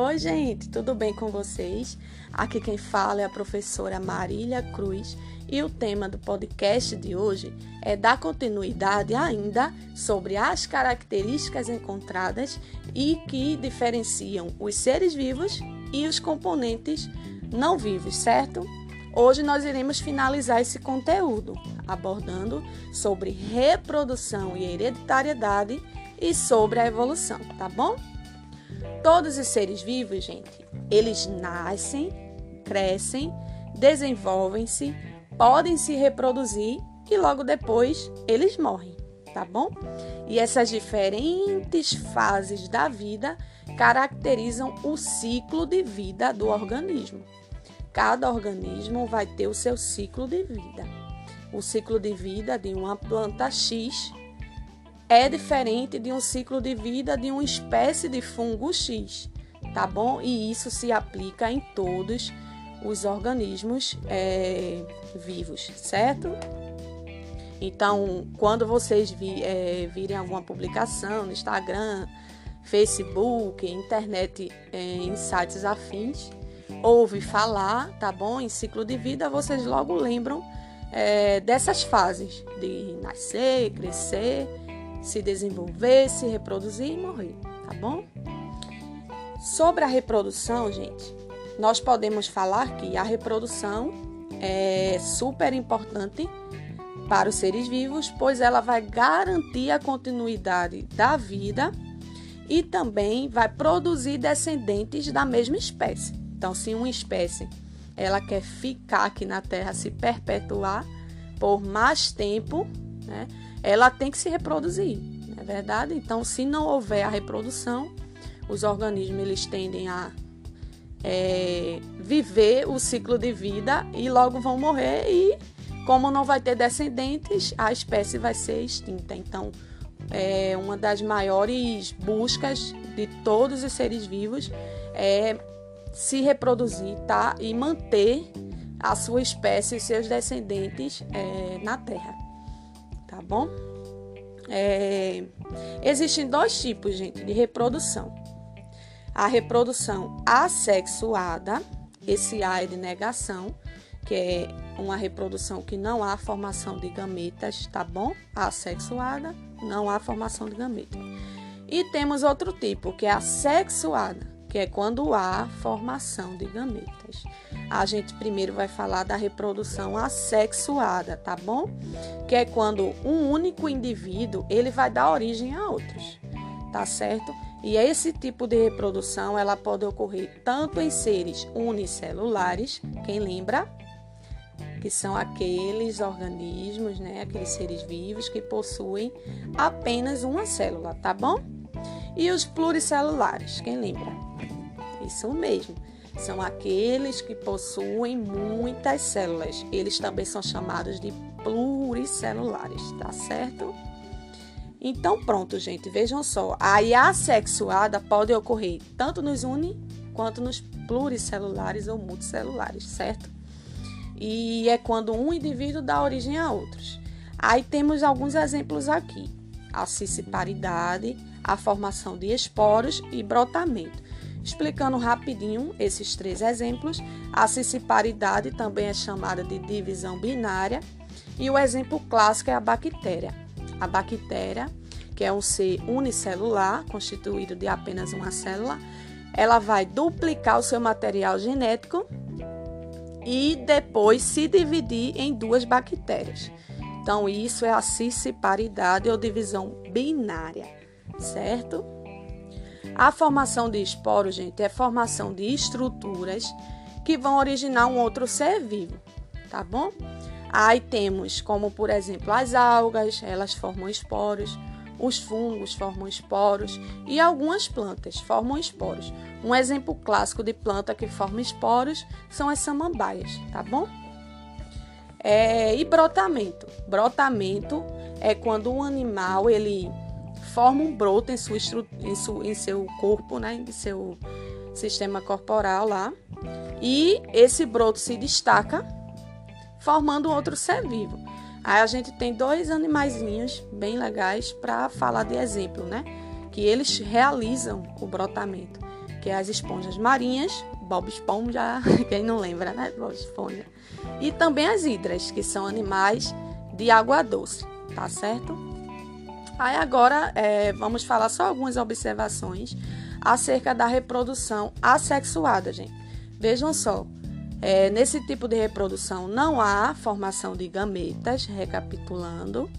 Oi, gente, tudo bem com vocês? Aqui quem fala é a professora Marília Cruz e o tema do podcast de hoje é dar continuidade ainda sobre as características encontradas e que diferenciam os seres vivos e os componentes não vivos, certo? Hoje nós iremos finalizar esse conteúdo abordando sobre reprodução e hereditariedade e sobre a evolução, tá bom? Todos os seres vivos, gente, eles nascem, crescem, desenvolvem-se, podem se reproduzir e logo depois eles morrem, tá bom? E essas diferentes fases da vida caracterizam o ciclo de vida do organismo. Cada organismo vai ter o seu ciclo de vida. O ciclo de vida de uma planta X é diferente de um ciclo de vida de uma espécie de fungo X, tá bom? E isso se aplica em todos os organismos é, vivos, certo? Então, quando vocês vi, é, virem alguma publicação no Instagram, Facebook, internet, é, em sites afins, ouve falar, tá bom? Em ciclo de vida, vocês logo lembram é, dessas fases de nascer, crescer se desenvolver, se reproduzir e morrer, tá bom? Sobre a reprodução, gente, nós podemos falar que a reprodução é super importante para os seres vivos, pois ela vai garantir a continuidade da vida e também vai produzir descendentes da mesma espécie. Então, se uma espécie ela quer ficar aqui na Terra, se perpetuar por mais tempo, né? Ela tem que se reproduzir, não é verdade? Então, se não houver a reprodução, os organismos eles tendem a é, viver o ciclo de vida e logo vão morrer e como não vai ter descendentes, a espécie vai ser extinta. Então, é uma das maiores buscas de todos os seres vivos é se reproduzir, tá? E manter a sua espécie e seus descendentes é, na Terra tá bom? É, existem dois tipos, gente, de reprodução. A reprodução assexuada, esse A é de negação, que é uma reprodução que não há formação de gametas, tá bom? Assexuada, não há formação de gametas. E temos outro tipo, que é a sexuada, que é quando há formação de gametas a gente primeiro vai falar da reprodução assexuada, tá bom? Que é quando um único indivíduo ele vai dar origem a outros, tá certo? E esse tipo de reprodução ela pode ocorrer tanto em seres unicelulares, quem lembra? Que são aqueles organismos, né, aqueles seres vivos que possuem apenas uma célula, tá bom? E os pluricelulares, quem lembra? Isso mesmo são aqueles que possuem muitas células. Eles também são chamados de pluricelulares, tá certo? Então, pronto, gente, vejam só. A assexuada pode ocorrer tanto nos uni quanto nos pluricelulares ou multicelulares, certo? E é quando um indivíduo dá origem a outros. Aí temos alguns exemplos aqui: a cissiparidade, a formação de esporos e brotamento. Explicando rapidinho esses três exemplos, a cissiparidade também é chamada de divisão binária e o exemplo clássico é a bactéria. A bactéria, que é um ser unicelular, constituído de apenas uma célula, ela vai duplicar o seu material genético e depois se dividir em duas bactérias. Então, isso é a cissiparidade ou divisão binária, certo? A formação de esporos, gente, é formação de estruturas que vão originar um outro ser vivo, tá bom? Aí temos como, por exemplo, as algas, elas formam esporos, os fungos formam esporos e algumas plantas formam esporos. Um exemplo clássico de planta que forma esporos são as samambaias, tá bom? É, e brotamento. Brotamento é quando um animal ele forma um broto em, sua em, su, em seu corpo, né, em seu sistema corporal lá, e esse broto se destaca, formando outro ser vivo. Aí a gente tem dois animaizinhos bem legais para falar de exemplo, né? Que eles realizam o brotamento, que é as esponjas marinhas, Bob Esponja, quem não lembra, né? Bob Esponja. E também as hidras, que são animais de água doce, tá certo? Aí agora é, vamos falar só algumas observações acerca da reprodução assexuada, gente. Vejam só, é, nesse tipo de reprodução não há formação de gametas, recapitulando,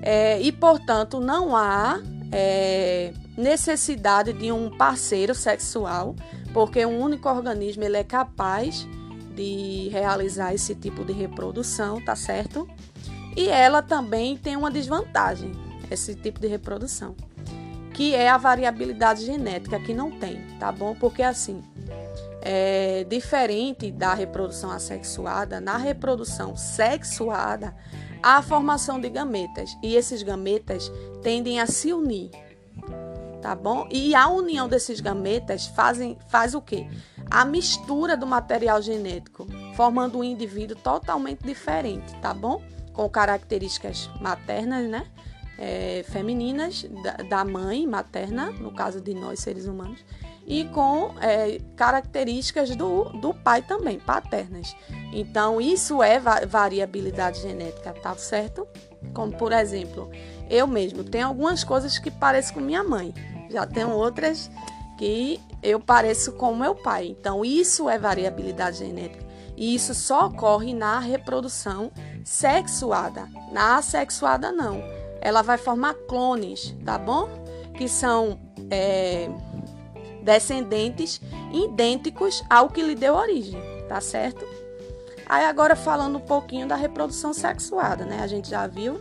é, e portanto não há é, necessidade de um parceiro sexual, porque um único organismo ele é capaz de realizar esse tipo de reprodução, tá certo? E ela também tem uma desvantagem, esse tipo de reprodução, que é a variabilidade genética, que não tem, tá bom? Porque assim, é diferente da reprodução assexuada, na reprodução sexuada, há a formação de gametas, e esses gametas tendem a se unir, tá bom? E a união desses gametas fazem, faz o quê? A mistura do material genético, formando um indivíduo totalmente diferente, tá bom? Com características maternas, né? É, femininas da, da, mãe materna, no caso de nós seres humanos, e com é, características do, do pai também, paternas. Então, isso é va variabilidade genética, tá certo? Como, por exemplo, eu mesmo tenho algumas coisas que parecem com minha mãe, já tenho outras que eu pareço com meu pai. Então, isso é variabilidade genética. E isso só ocorre na reprodução sexuada. Na assexuada, não. Ela vai formar clones, tá bom? Que são é, descendentes idênticos ao que lhe deu origem, tá certo? Aí agora falando um pouquinho da reprodução sexuada, né? A gente já viu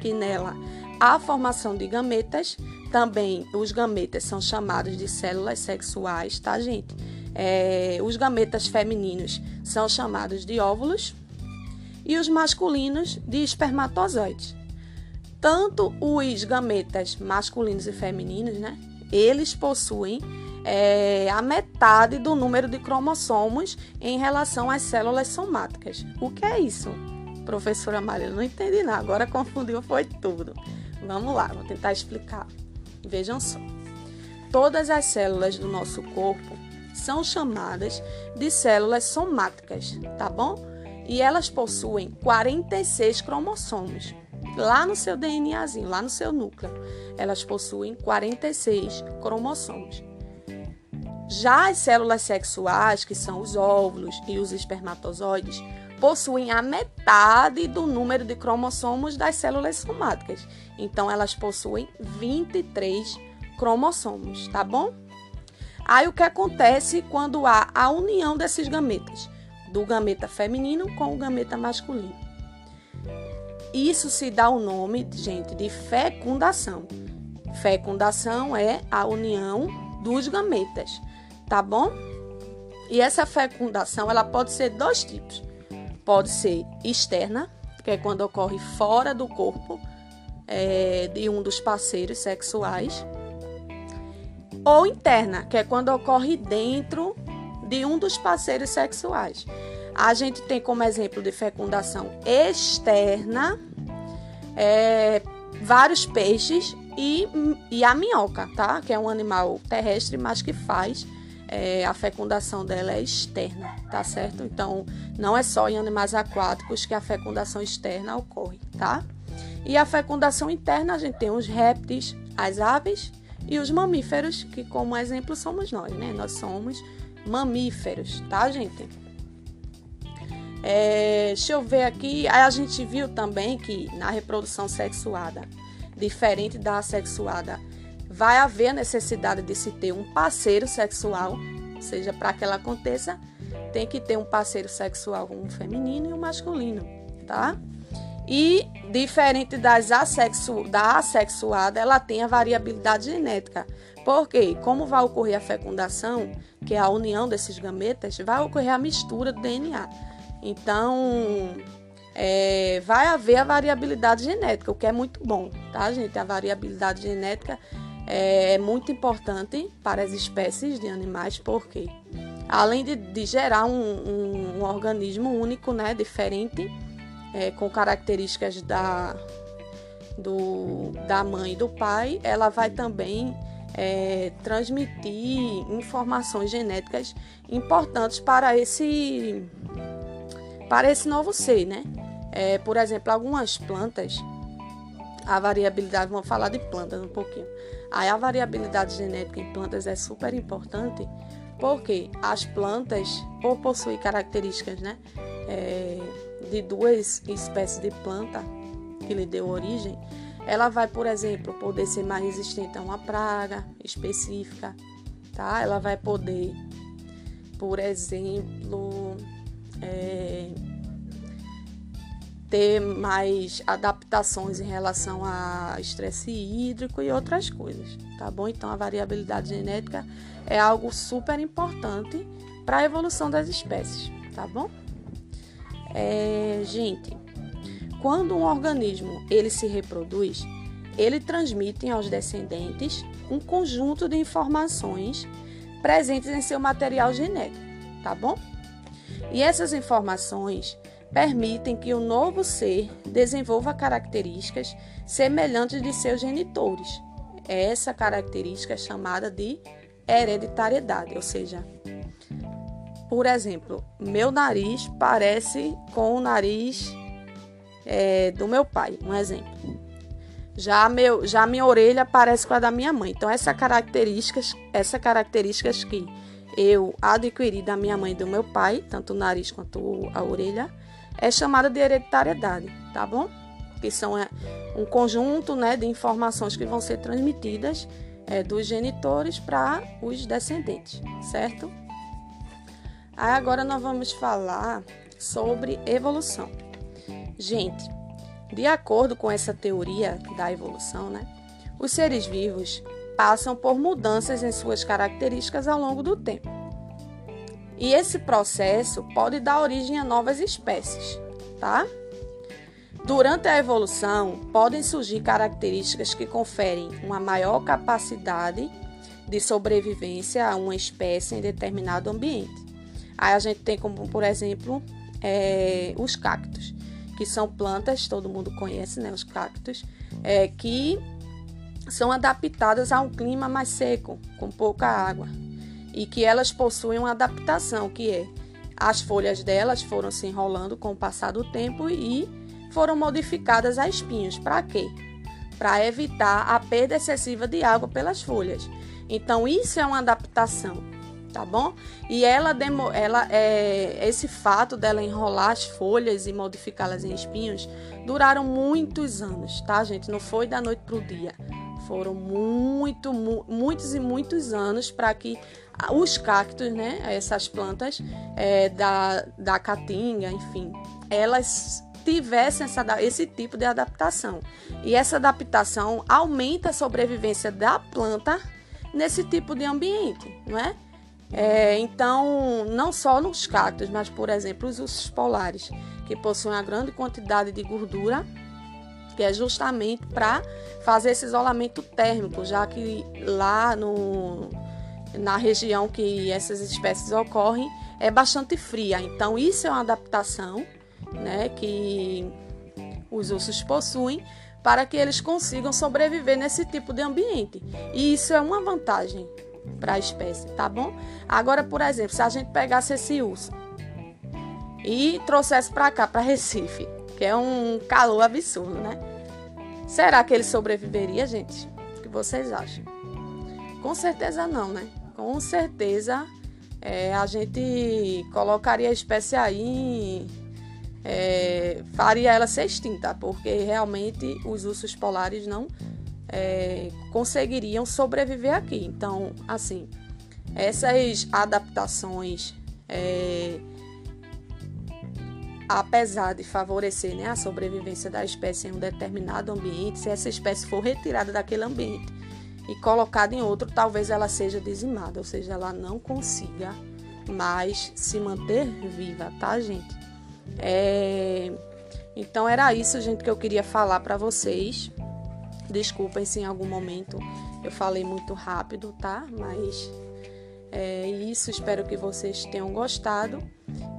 que nela há a formação de gametas, também os gametas são chamados de células sexuais, tá, gente? É, os gametas femininos são chamados de óvulos e os masculinos de espermatozoides. Tanto os gametas masculinos e femininos, né? Eles possuem é, a metade do número de cromossomos em relação às células somáticas. O que é isso? Professora Maria, não entendi nada, agora confundiu, foi tudo. Vamos lá, vou tentar explicar. Vejam só. Todas as células do nosso corpo são chamadas de células somáticas, tá bom? E elas possuem 46 cromossomos. Lá no seu DNAzinho, lá no seu núcleo, elas possuem 46 cromossomos. Já as células sexuais, que são os óvulos e os espermatozoides, possuem a metade do número de cromossomos das células somáticas. Então, elas possuem 23 cromossomos, tá bom? Aí, o que acontece quando há a união desses gametas? Do gameta feminino com o gameta masculino. Isso se dá o nome, gente, de fecundação. Fecundação é a união dos gametas tá bom? E essa fecundação ela pode ser dois tipos. Pode ser externa, que é quando ocorre fora do corpo é, de um dos parceiros sexuais, ou interna, que é quando ocorre dentro de um dos parceiros sexuais. A gente tem como exemplo de fecundação externa é, vários peixes e, e a minhoca, tá? Que é um animal terrestre, mas que faz é, a fecundação dela é externa, tá certo? Então, não é só em animais aquáticos que a fecundação externa ocorre, tá? E a fecundação interna, a gente tem os répteis, as aves e os mamíferos, que como exemplo somos nós, né? Nós somos mamíferos, tá, gente? É, deixa eu ver aqui. Aí a gente viu também que na reprodução sexuada, diferente da assexuada, vai haver a necessidade de se ter um parceiro sexual, ou seja, para que ela aconteça, tem que ter um parceiro sexual, um feminino e um masculino, tá? E diferente das assexu da assexuada, ela tem a variabilidade genética. Porque, como vai ocorrer a fecundação, que é a união desses gametas, vai ocorrer a mistura do DNA. Então, é, vai haver a variabilidade genética, o que é muito bom, tá, gente? A variabilidade genética é muito importante para as espécies de animais, porque além de, de gerar um, um, um, organismo único, né, diferente, é, com características da, do, da mãe e do pai, ela vai também é, transmitir informações genéticas importantes para esse para esse novo ser, né? É, por exemplo, algumas plantas, a variabilidade, vamos falar de plantas um pouquinho. Aí a variabilidade genética em plantas é super importante porque as plantas, por possuir características, né, é, de duas espécies de planta que lhe deu origem, ela vai, por exemplo, poder ser mais resistente a uma praga específica, tá? Ela vai poder, por exemplo, é, ter mais adaptações em relação a estresse hídrico e outras coisas, tá bom? Então a variabilidade genética é algo super importante para a evolução das espécies, tá bom? É, gente, quando um organismo ele se reproduz, ele transmite aos descendentes um conjunto de informações presentes em seu material genético, tá bom? E essas informações permitem que o novo ser desenvolva características semelhantes de seus genitores. Essa característica é chamada de hereditariedade, ou seja, por exemplo, meu nariz parece com o nariz é, do meu pai, um exemplo. Já, meu, já minha orelha parece com a da minha mãe. Então, essa características, essa características que eu adquiri da minha mãe e do meu pai, tanto o nariz quanto a orelha, é chamada de hereditariedade, tá bom? Que são é, um conjunto né, de informações que vão ser transmitidas é, dos genitores para os descendentes, certo? Aí agora nós vamos falar sobre evolução. Gente, de acordo com essa teoria da evolução, né, os seres vivos passam por mudanças em suas características ao longo do tempo. E esse processo pode dar origem a novas espécies, tá? Durante a evolução, podem surgir características que conferem uma maior capacidade de sobrevivência a uma espécie em determinado ambiente. Aí a gente tem como, por exemplo, é, os cactos que são plantas, todo mundo conhece, né, os cactos, é, que são adaptadas a um clima mais seco, com pouca água, e que elas possuem uma adaptação, que é as folhas delas foram se enrolando com o passar do tempo e foram modificadas a espinhos. Para quê? Para evitar a perda excessiva de água pelas folhas. Então, isso é uma adaptação tá bom? E ela, ela é, esse fato dela enrolar as folhas e modificá-las em espinhos duraram muitos anos, tá, gente? Não foi da noite pro dia. Foram muito, mu muitos e muitos anos para que os cactos, né, essas plantas é, da, da caatinga, enfim, elas tivessem essa, esse tipo de adaptação. E essa adaptação aumenta a sobrevivência da planta nesse tipo de ambiente, não é? É, então, não só nos cactos, mas, por exemplo, os ursos polares, que possuem uma grande quantidade de gordura, que é justamente para fazer esse isolamento térmico, já que lá no, na região que essas espécies ocorrem é bastante fria. Então, isso é uma adaptação né, que os ursos possuem para que eles consigam sobreviver nesse tipo de ambiente. E isso é uma vantagem para a espécie, tá bom? Agora, por exemplo, se a gente pegasse esse urso e trouxesse para cá, para Recife, que é um calor absurdo, né? Será que ele sobreviveria, gente? O que vocês acham? Com certeza não, né? Com certeza é, a gente colocaria a espécie aí, é, faria ela ser extinta, porque realmente os ursos polares não é, conseguiriam sobreviver aqui. Então, assim, essas adaptações, é, apesar de favorecer né, a sobrevivência da espécie em um determinado ambiente, se essa espécie for retirada daquele ambiente e colocada em outro, talvez ela seja dizimada, ou seja, ela não consiga mais se manter viva, tá, gente? É... Então era isso, gente, que eu queria falar para vocês. Desculpem se em algum momento eu falei muito rápido, tá? Mas é isso, espero que vocês tenham gostado.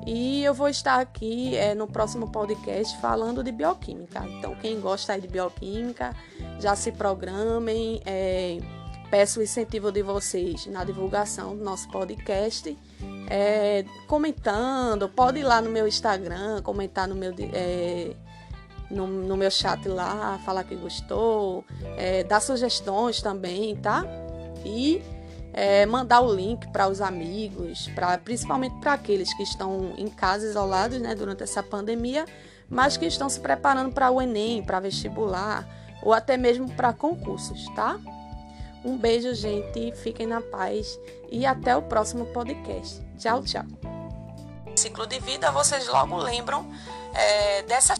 E eu vou estar aqui é, no próximo podcast falando de bioquímica. Então, quem gosta de bioquímica, já se programem. É, Peço o incentivo de vocês na divulgação do nosso podcast, é, comentando. Pode ir lá no meu Instagram, comentar no meu, é, no, no, meu chat lá, falar que gostou, é, dar sugestões também, tá? E é, mandar o link para os amigos, pra, principalmente para aqueles que estão em casa isolados né, durante essa pandemia, mas que estão se preparando para o Enem, para vestibular ou até mesmo para concursos, tá? Um beijo, gente, fiquem na paz e até o próximo podcast. Tchau, tchau. Ciclo de vida, vocês logo lembram é, dessa